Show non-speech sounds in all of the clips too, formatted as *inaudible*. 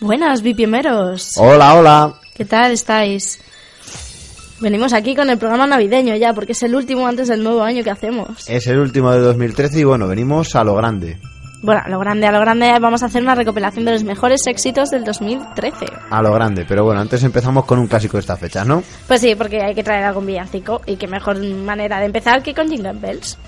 Buenas, bipiemeros. Hola, hola. ¿Qué tal estáis? Venimos aquí con el programa navideño ya, porque es el último antes del nuevo año que hacemos. Es el último de 2013 y bueno, venimos a lo grande. Bueno, a lo grande, a lo grande, vamos a hacer una recopilación de los mejores éxitos del 2013. A lo grande, pero bueno, antes empezamos con un clásico de esta fecha, ¿no? Pues sí, porque hay que traer algún villancico y qué mejor manera de empezar que con Jingle Bells.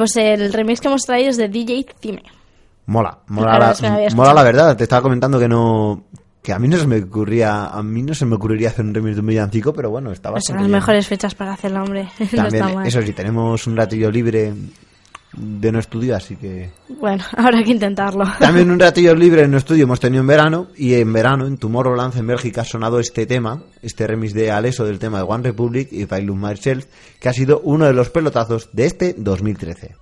Pues el remix que hemos traído es de DJ Cime. Mola, mola, la, mola la verdad. Te estaba comentando que no que a mí no se me ocurría a mí no se me ocurriría hacer un remix de un villancico, pero bueno, está Son las mejores fechas para hacerlo, hombre. *laughs* no También, está mal. eso sí, tenemos un ratillo libre de no estudio, así que Bueno, *laughs* habrá que intentarlo. También un ratillo libre en no estudio hemos tenido en verano y en verano en Tomorrowland en Bélgica ha sonado este tema, este remix de Aleso del tema de One Republic y If I Lose Myself, que ha sido uno de los pelotazos de este 2013.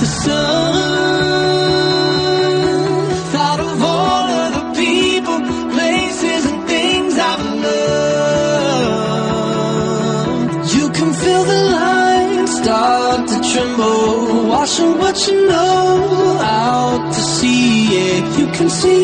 the sun. Thought of all of the people, places, and things I've loved. You can feel the light start to tremble, washing what you know out to sea. Yeah, you can see.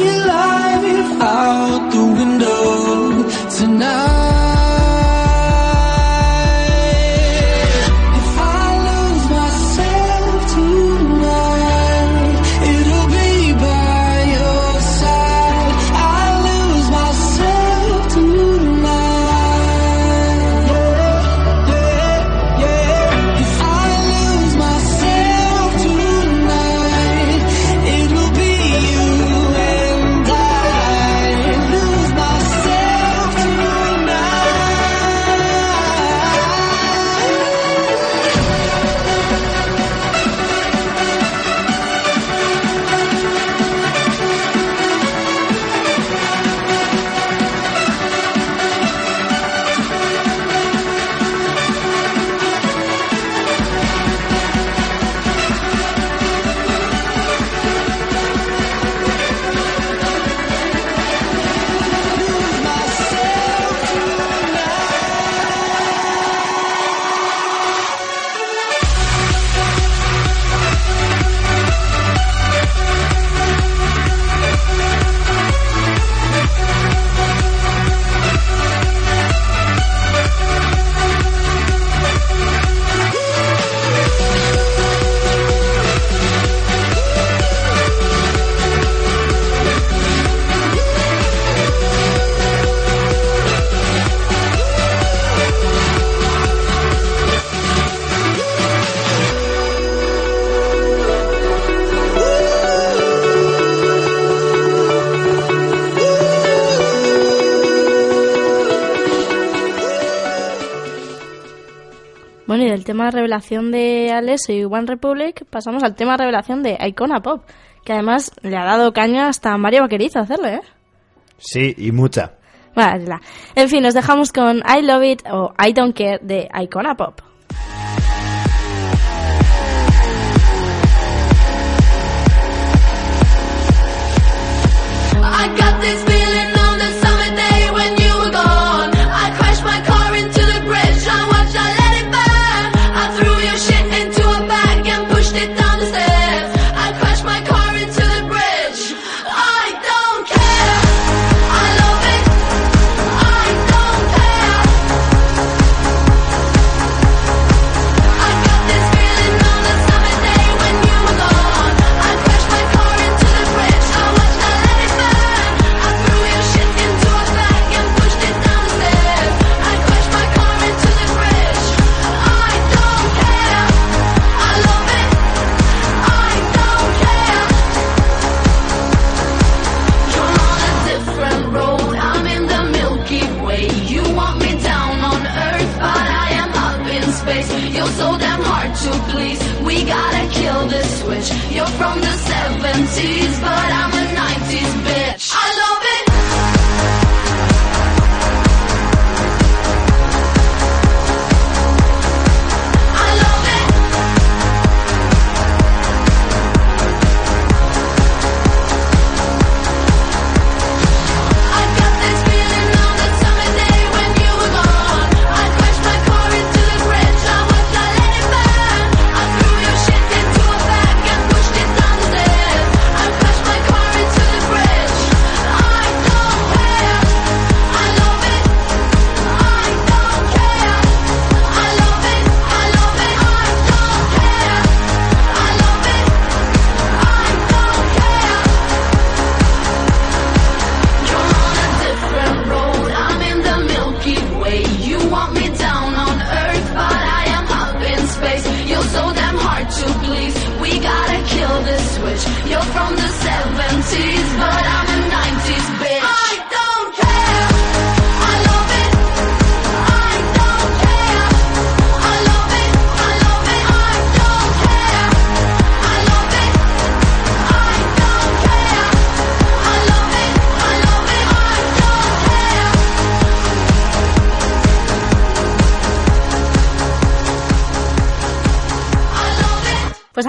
tema revelación de Alessio y One Republic, pasamos al tema de revelación de Icona Pop, que además le ha dado caña hasta Mario Vaquerizo hacerle, ¿eh? Sí, y mucha. Bueno, en fin, nos dejamos con I Love It o I Don't Care de Icona Pop. I got this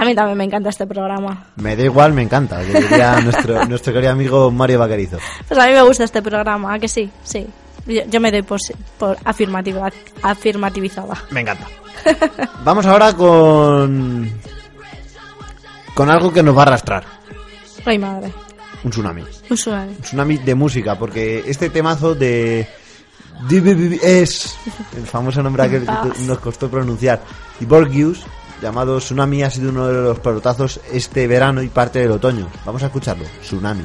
mí también me encanta este programa. Me da igual, me encanta, que diría *laughs* nuestro, nuestro querido amigo Mario Vaquerizo. Pues a mí me gusta este programa, ¿a que sí? Sí. Yo, yo me doy por, por afirmativa, afirmativizada. Me encanta. *laughs* Vamos ahora con. con algo que nos va a arrastrar: Ay, madre. un tsunami. Un tsunami. Un tsunami de música, porque este temazo de. DBB es el famoso nombre que nos costó pronunciar. Y Borgius, llamado Tsunami, ha sido uno de los pelotazos este verano y parte del otoño. Vamos a escucharlo: Tsunami.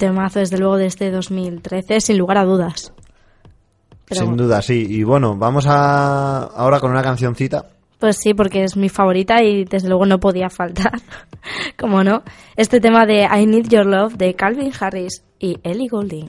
temazo desde luego de este 2013, sin lugar a dudas. Pero- Sin duda, sí. Y bueno, vamos a ahora con una cancioncita. Pues sí, porque es mi favorita y desde luego no podía faltar. *laughs* Como no, este tema de I Need Your Love de Calvin Harris y Ellie Goulding.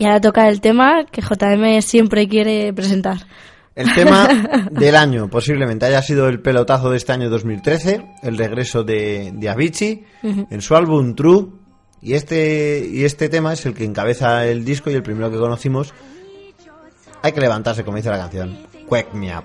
Y ahora toca el tema que JM siempre quiere presentar. El tema *laughs* del año posiblemente haya sido el pelotazo de este año 2013, el regreso de, de Avicii en su álbum True. Y este, y este tema es el que encabeza el disco y el primero que conocimos. Hay que levantarse, como dice la canción. Wake me up.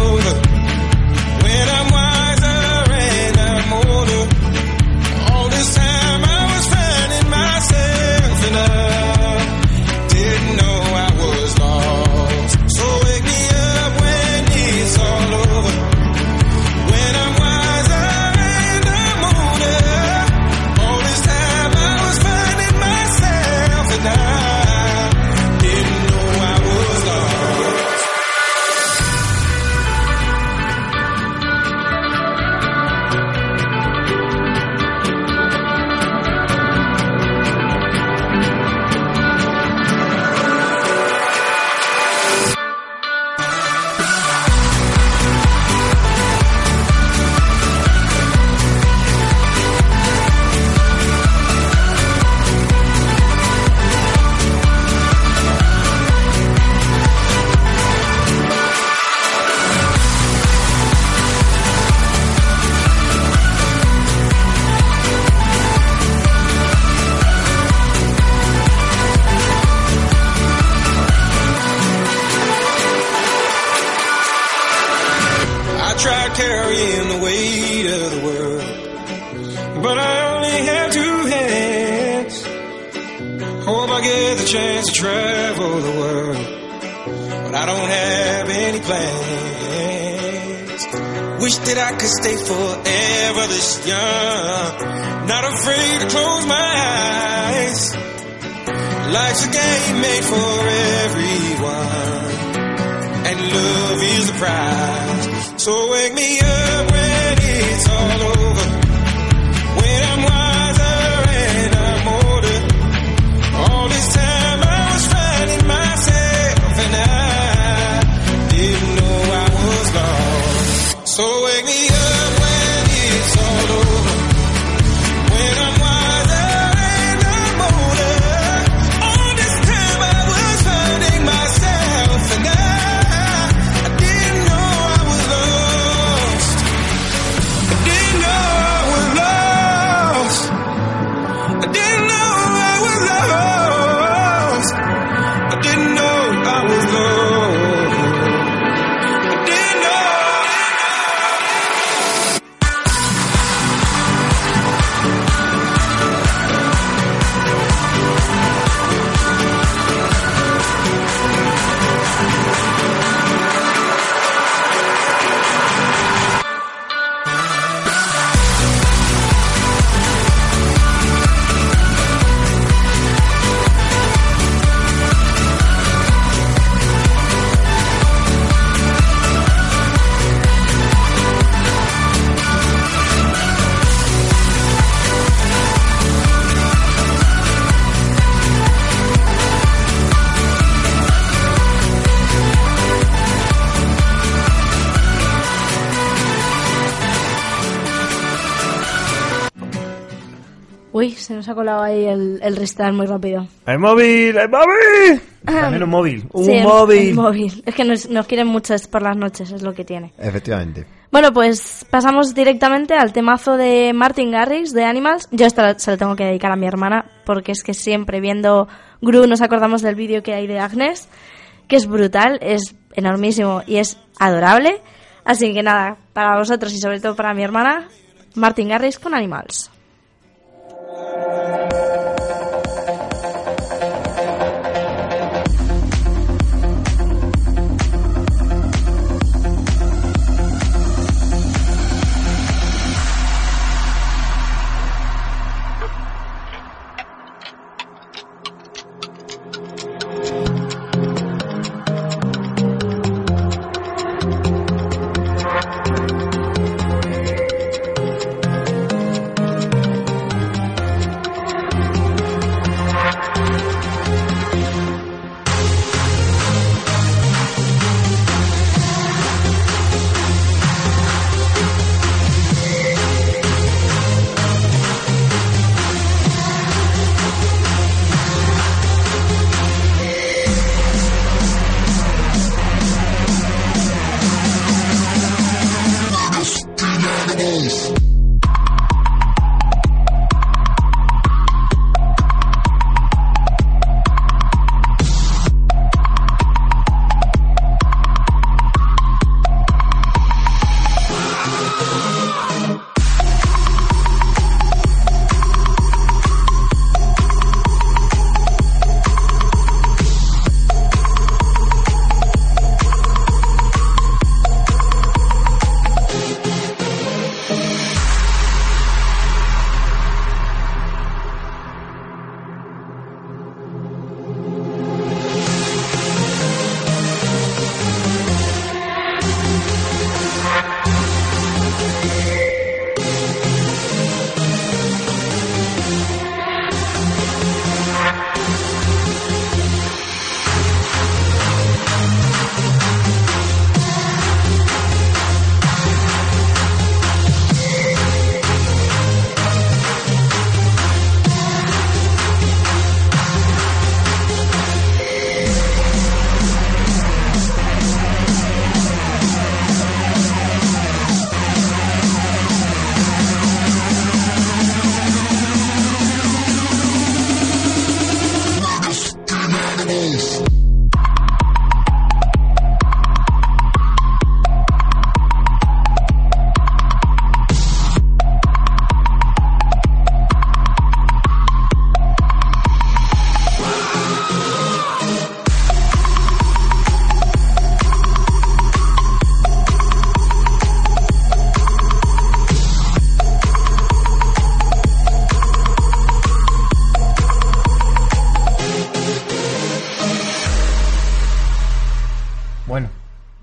Nos ha colado ahí el, el restart muy rápido. ¡El móvil! ¡El móvil! También un móvil. ¡Un Sí, móvil! el móvil. Es que nos, nos quieren mucho por las noches, es lo que tiene. Efectivamente. Bueno, pues pasamos directamente al temazo de Martin Garrix de Animals. Yo esto lo- se lo tengo que dedicar a mi hermana porque es que siempre viendo Gru nos acordamos del vídeo que hay de Agnes, que es brutal, es enormísimo y es adorable. Así que nada, para vosotros y sobre todo para mi hermana, Martin Garrix con Animals. Bueno,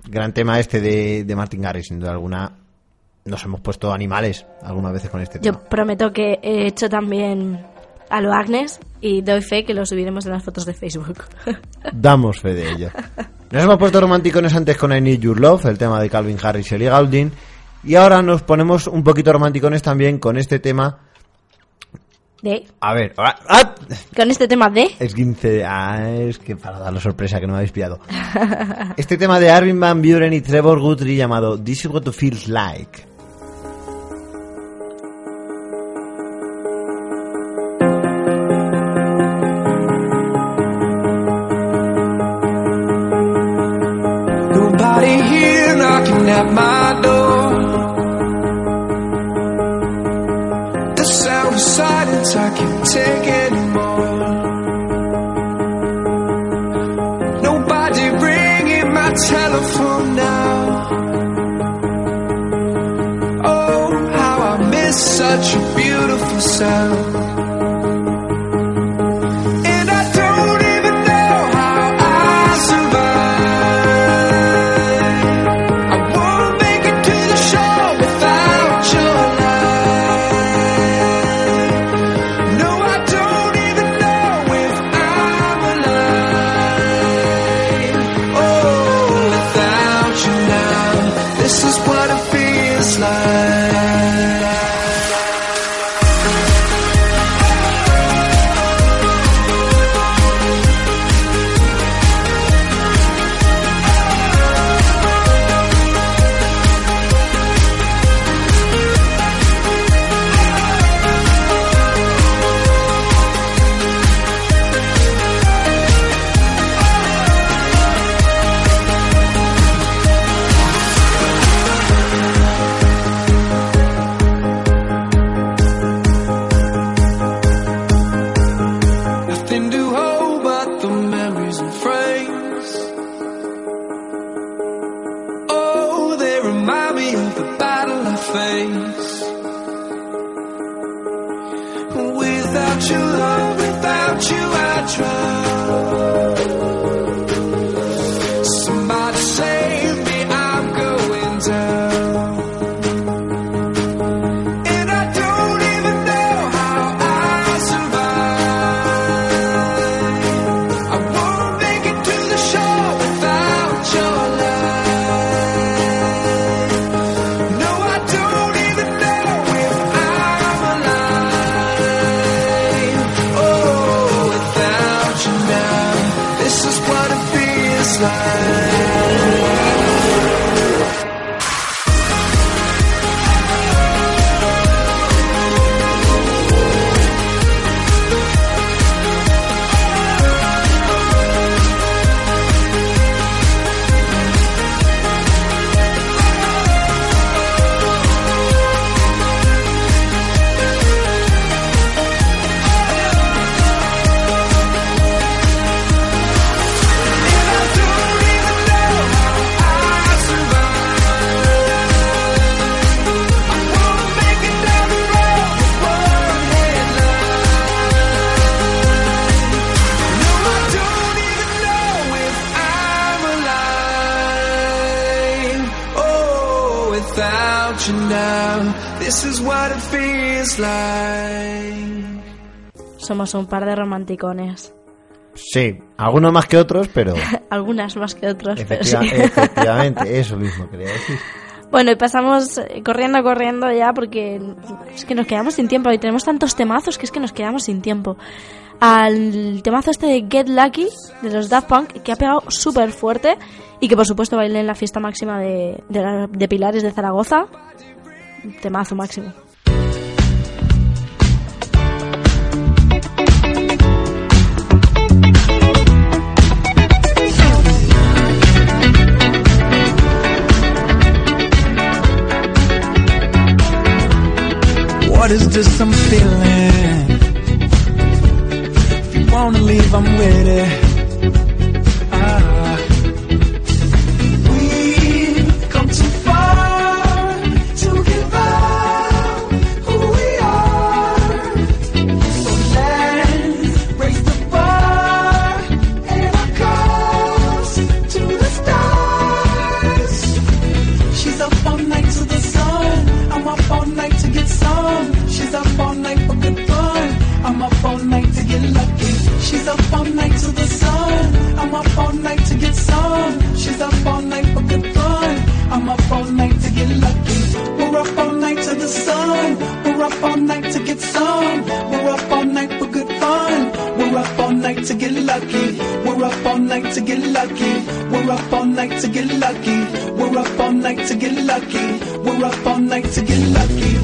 gran tema este de, de Martin Garrix, sin duda alguna. Nos hemos puesto animales algunas veces con este Yo tema. prometo que he hecho también a lo Agnes y doy fe que lo subiremos en las fotos de Facebook. *laughs* Damos fe de ello. Nos hemos puesto románticones antes con I Need Your Love, el tema de Calvin Harris y Ellie Goulding. Y ahora nos ponemos un poquito romanticones también con este tema. De A ver, ah, ah, con este tema de es 15. Ah, es que para dar la sorpresa que no me habéis pillado. Este tema de Armin Van Buren y Trevor Guthrie llamado This is what it feels like. Somos un par de romanticones. Sí, algunos más que otros, pero... *laughs* Algunas más que otros, Efectiva pero sí. efectivamente, *laughs* eso mismo quería decir. Bueno, y pasamos eh, corriendo, corriendo ya, porque es que nos quedamos sin tiempo. Y tenemos tantos temazos que es que nos quedamos sin tiempo. Al temazo este de Get Lucky, de los Daft Punk, que ha pegado súper fuerte y que por supuesto bailen la fiesta máxima de, de, la, de Pilares de Zaragoza. Temazo máximo. Feeling? If you. She's up all night to the sun. I'm up all night to get sun. She's up all night for good fun. I'm up all night to get lucky. We're up all night to the sun. We're up all night to get sun. We're up all night for good fun. We're up all night to get lucky. We're up all night to get lucky. We're up all night to get lucky. We're up all night to get lucky. We're up all night to get lucky.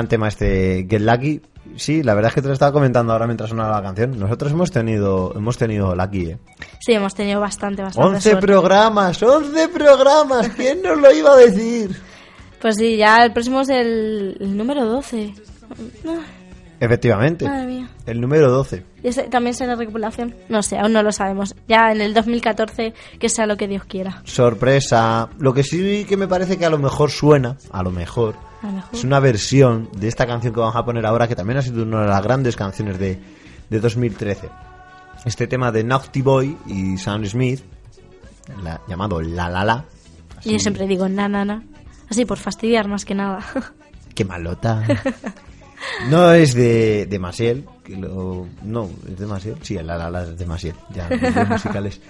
Gran tema este Get Lucky. Sí, la verdad es que te lo estaba comentando ahora mientras sonaba la canción. Nosotros hemos tenido hemos tenido Lucky, ¿eh? Sí, hemos tenido bastante, bastante 11 suerte. programas, 11 programas. ¿Quién nos lo iba a decir? Pues sí, ya el próximo es el, el número 12. Ah, Efectivamente. Madre mía. El número 12. ¿Y ese también será recopilación? No sé, aún no lo sabemos. Ya en el 2014, que sea lo que Dios quiera. Sorpresa. Lo que sí que me parece que a lo mejor suena, a lo mejor, A lo mejor. es una versión de esta canción que vamos a poner ahora, que también ha sido una de las grandes canciones de, de 2013. Este tema de Naughty Boy y Sam Smith, la- llamado La La La. Y yo siempre digo na, na, na. Así, por fastidiar más que nada. Qué malota. *laughs* No es de, de no, es de Maciel, sí, es de Maciel, ya, *laughs* musicales.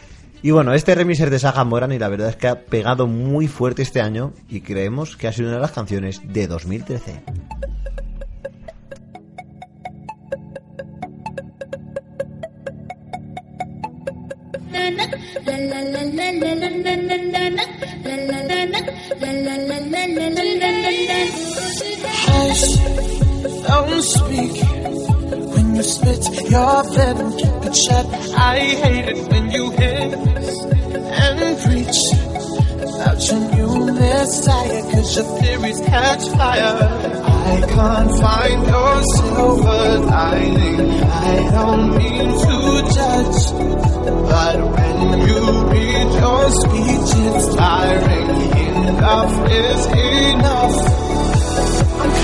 Y bueno, este remix de Saga Moran y la verdad es que ha pegado muy fuerte este año y creemos que ha sido una de las canciones de 2013. Hush, don't speak you spit your venom, keep it shut. I hate it when you hiss and preach about your new messiah, cause your theories catch fire. I can't find your silver lining. I don't mean to judge. But when you read your speech, it's tiring. Enough is enough. I'm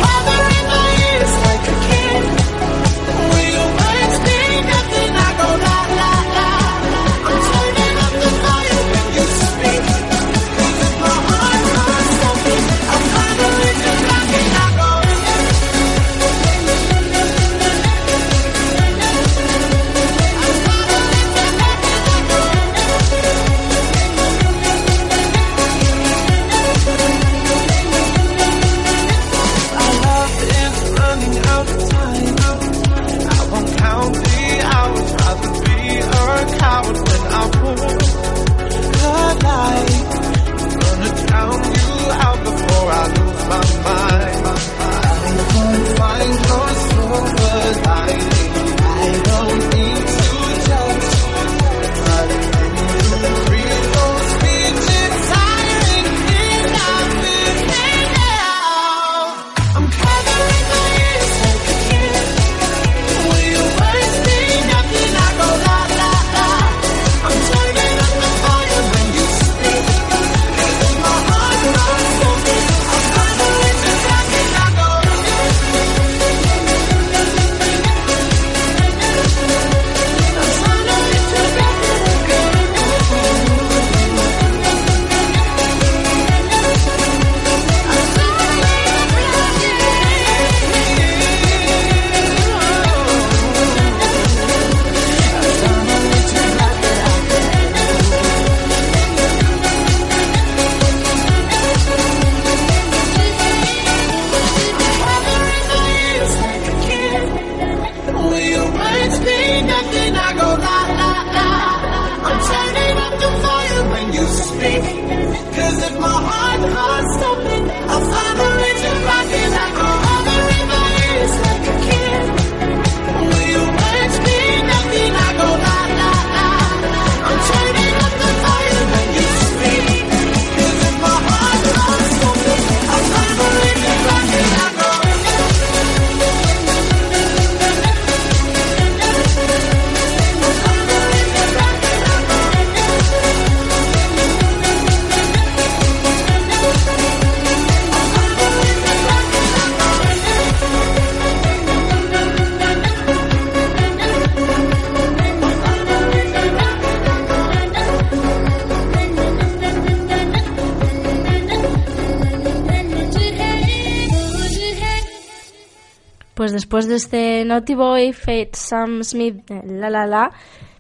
después de este Naughty Boy, Fate, Sam Smith, la la la,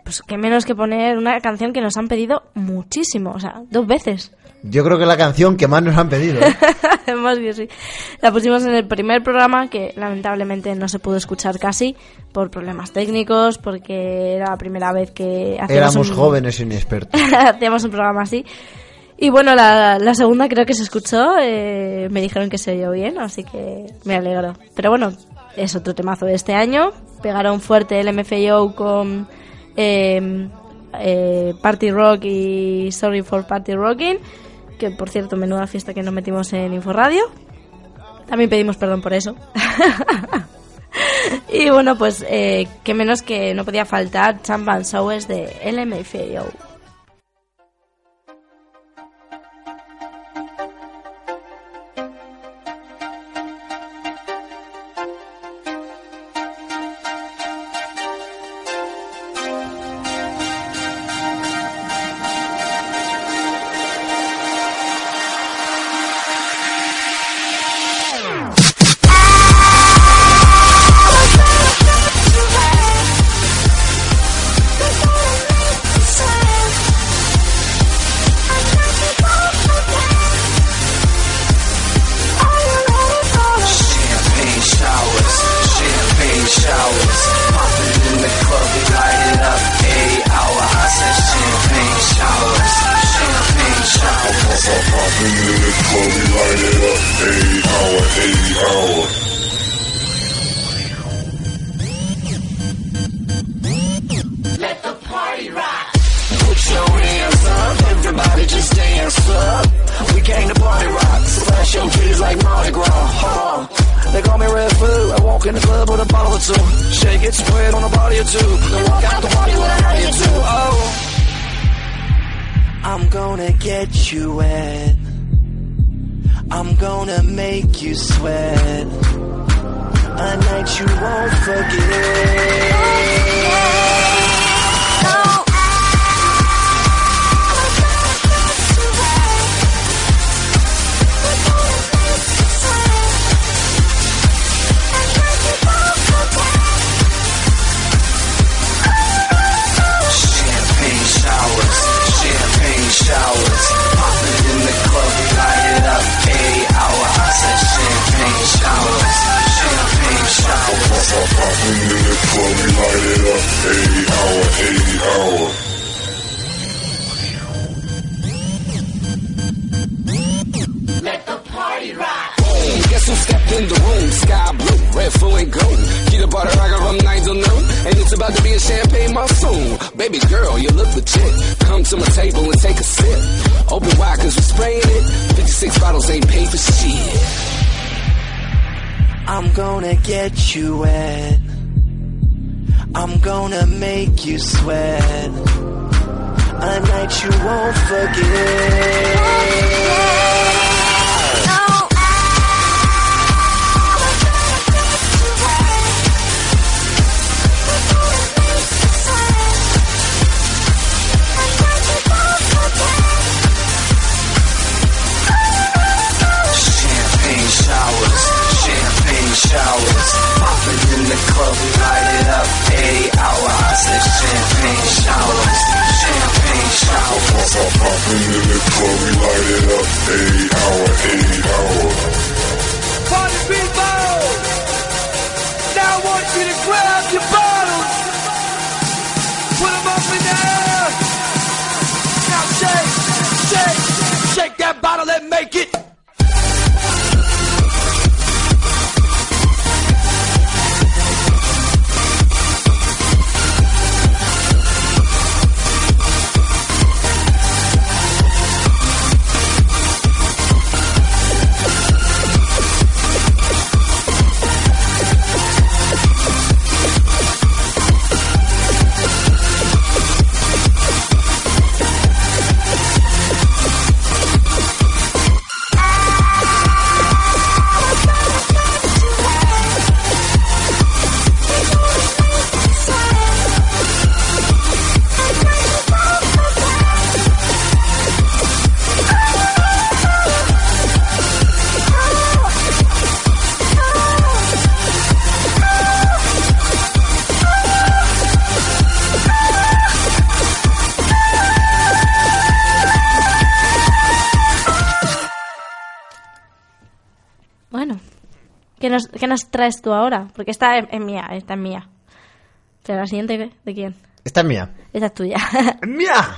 pues qué menos que poner una canción que nos han pedido muchísimo, o sea, dos veces. Yo creo que es la canción que más nos han pedido. ¿eh? *laughs* Sí. La pusimos en el primer programa que lamentablemente no se pudo escuchar casi por problemas técnicos, porque era la primera vez que hacíamos Éramos un- jóvenes inexpertos. *laughs* hacíamos un programa así. Y bueno, la, la segunda creo que se escuchó, eh, me dijeron que se oyó bien, así que me alegro. Pero bueno, es otro temazo de este año. Pegaron fuerte el MFAO con eh, eh, Party Rock y Sorry for Party Rocking, que por cierto, menuda fiesta que nos metimos en Inforadio. También pedimos perdón por eso. *laughs* y bueno, pues eh, que menos que no podía faltar Champan Showers de LMFAO. In we light it up. Eight hour, eight hour. Let the party rock. Put your hands up, everybody just dance up. We came to party rock, splash your titties like Mardi Gras. Huh. They call me Red Food. I walk in the club with a bottle or two. Shake it, spread on a body or two. Then walk out the party with a body or two. Oh. I'm gonna get you wet. I'm gonna make you sweat. A night you won't forget. Showers. In the club, we light it up. Eight hour, eight hour. Let the party rock. Boom, guess who stepped in the room? Sky blue, red, and gold. The butter, I got from 9 to noon. And it's about to be a champagne monsoon. Baby girl, you look legit. Come to my table and take a sip. Open wide, cause we're spraying it. 56 bottles ain't paid for shit. I'm gonna get you wet. I'm gonna make you sweat. A night you won't forget. Traes tú ahora? Porque esta es, es mía, esta es mía. Pero la siguiente. ¿de quién? Esta es mía. Esta es tuya. ¡Mía!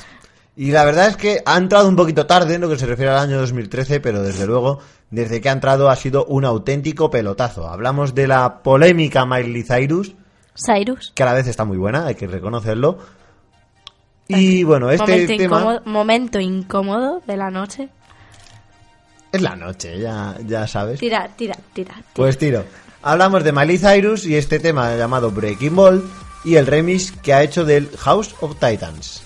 Y la verdad es que ha entrado un poquito tarde en lo que se refiere al año 2013, pero desde luego, desde que ha entrado ha sido un auténtico pelotazo. Hablamos de la polémica Miley Cyrus, Cyrus. que a la vez está muy buena, hay que reconocerlo. Y bueno, este momento, tema incómodo, momento incómodo de la noche. es la noche, ya, ya sabes. Tira, tira, tira. tira. Pues tiro. Hablamos de Miley Cyrus y este tema llamado Breaking Ball y el remix que ha hecho del House of Titans.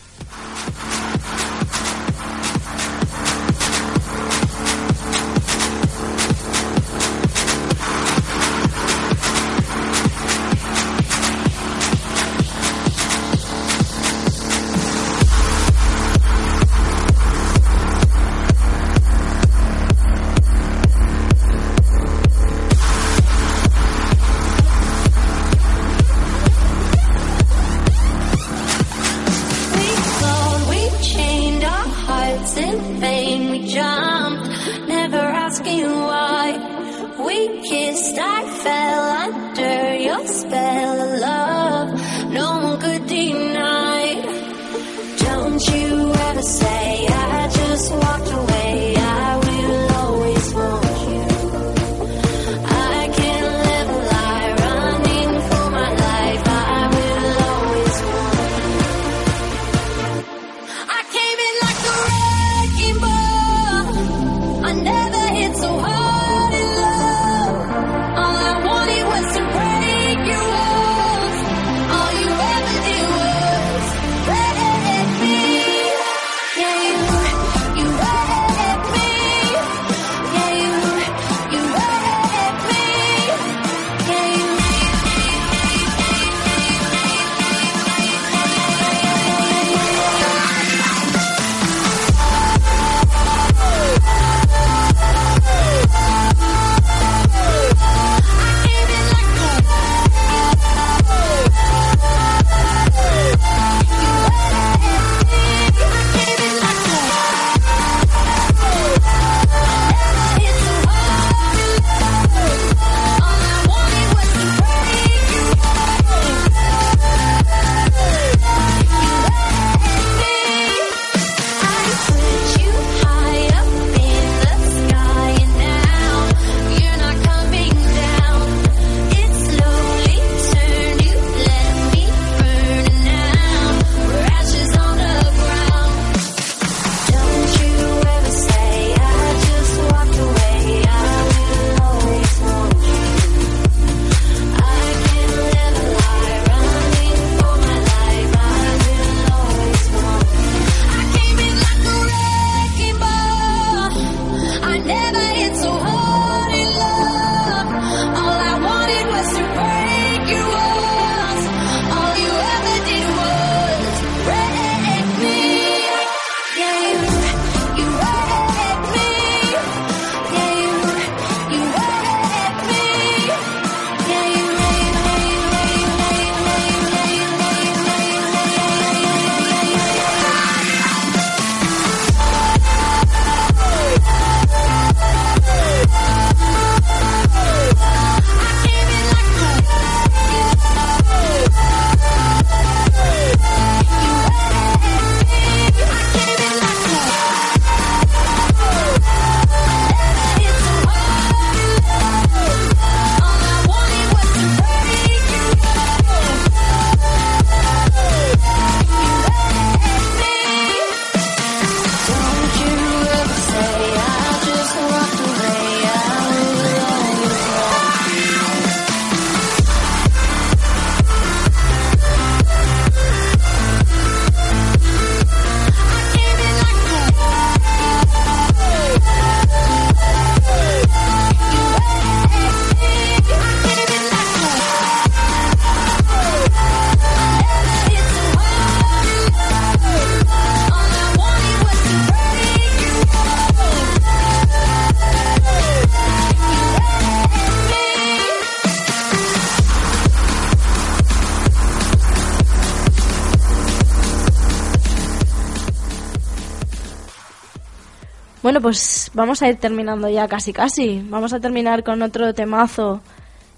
Pues vamos a ir terminando ya casi casi. Vamos a terminar con otro temazo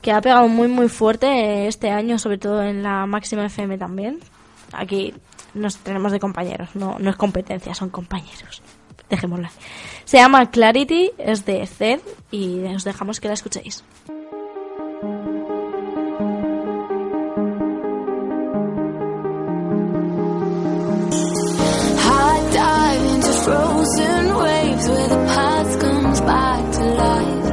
que ha pegado muy muy fuerte este año, sobre todo en la máxima FM también. Aquí nos tenemos de compañeros, no, no es competencia, son compañeros. Dejémosla. Se llama Clarity, es de Zed y os dejamos que la escuchéis. Where the past comes back to life.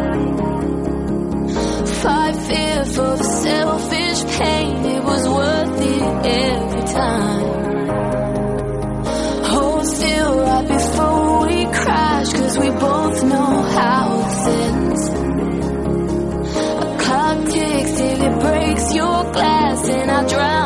Fight fear for the selfish pain, it was worth it every time. Hold still right before we crash, cause we both know how this ends. A clock ticks till it breaks your glass, and I drown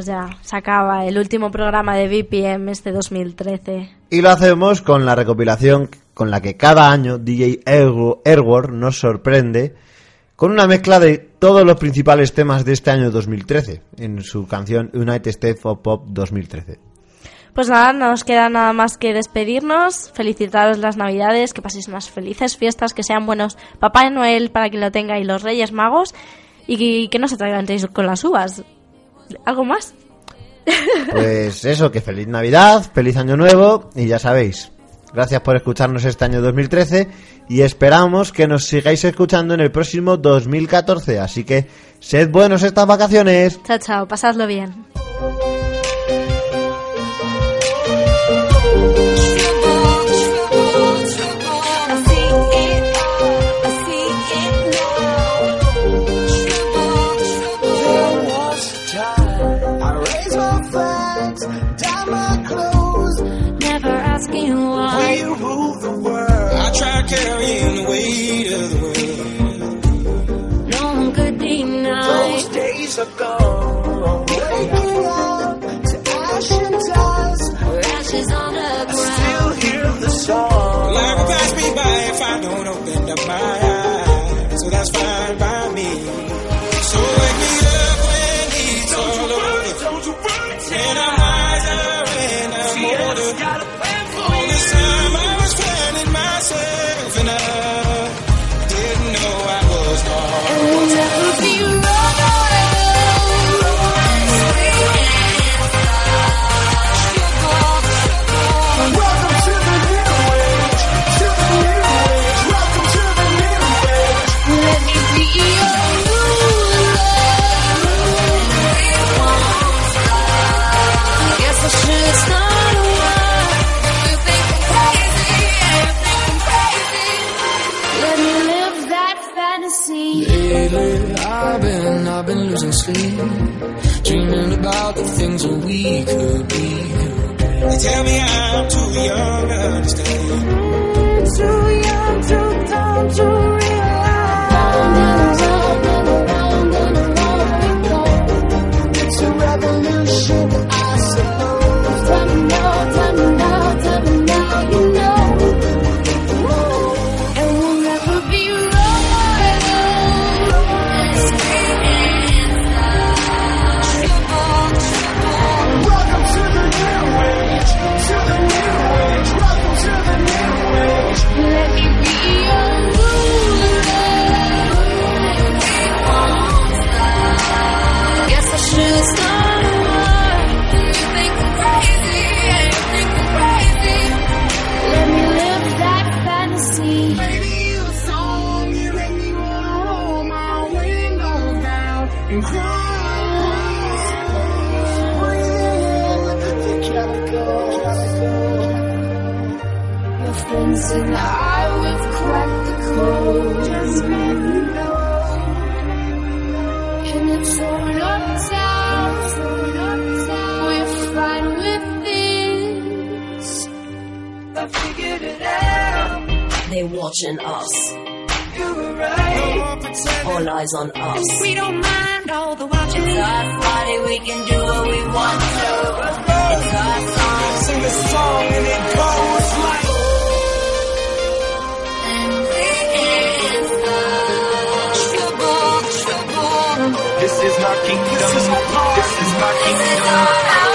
ya. Se acaba el último programa de BPM este 2013. Y lo hacemos con la recopilación con la que cada año DJ Airward nos sorprende con una mezcla de todos los principales temas de este año 2013 en su canción United States of Pop 2013. Pues nada, no nos queda nada más que despedirnos, felicitaros las navidades, que paséis unas felices fiestas, que sean buenos Papá Noel para quien lo tenga y los Reyes Magos y que no se traigan con las uvas. ¿Algo más? Pues eso, que feliz Navidad, feliz Año Nuevo y ya sabéis. Gracias por escucharnos este año 2013 y esperamos que nos sigáis escuchando en el próximo 2014. Así que sed buenos estas vacaciones. Chao, chao, pasadlo bien. by if I don't know. Lately, I've been, I've been losing sleep, dreaming about the things that we could be. They tell me I'm too young to understand. Too young, too dumb to realize. watching us. All eyes on us. We don't mind all the watching. It's our party, we can do what we want to. It's our song. Sing the song and it goes like. This is my kingdom. This is my, kingdom. this is my kingdom.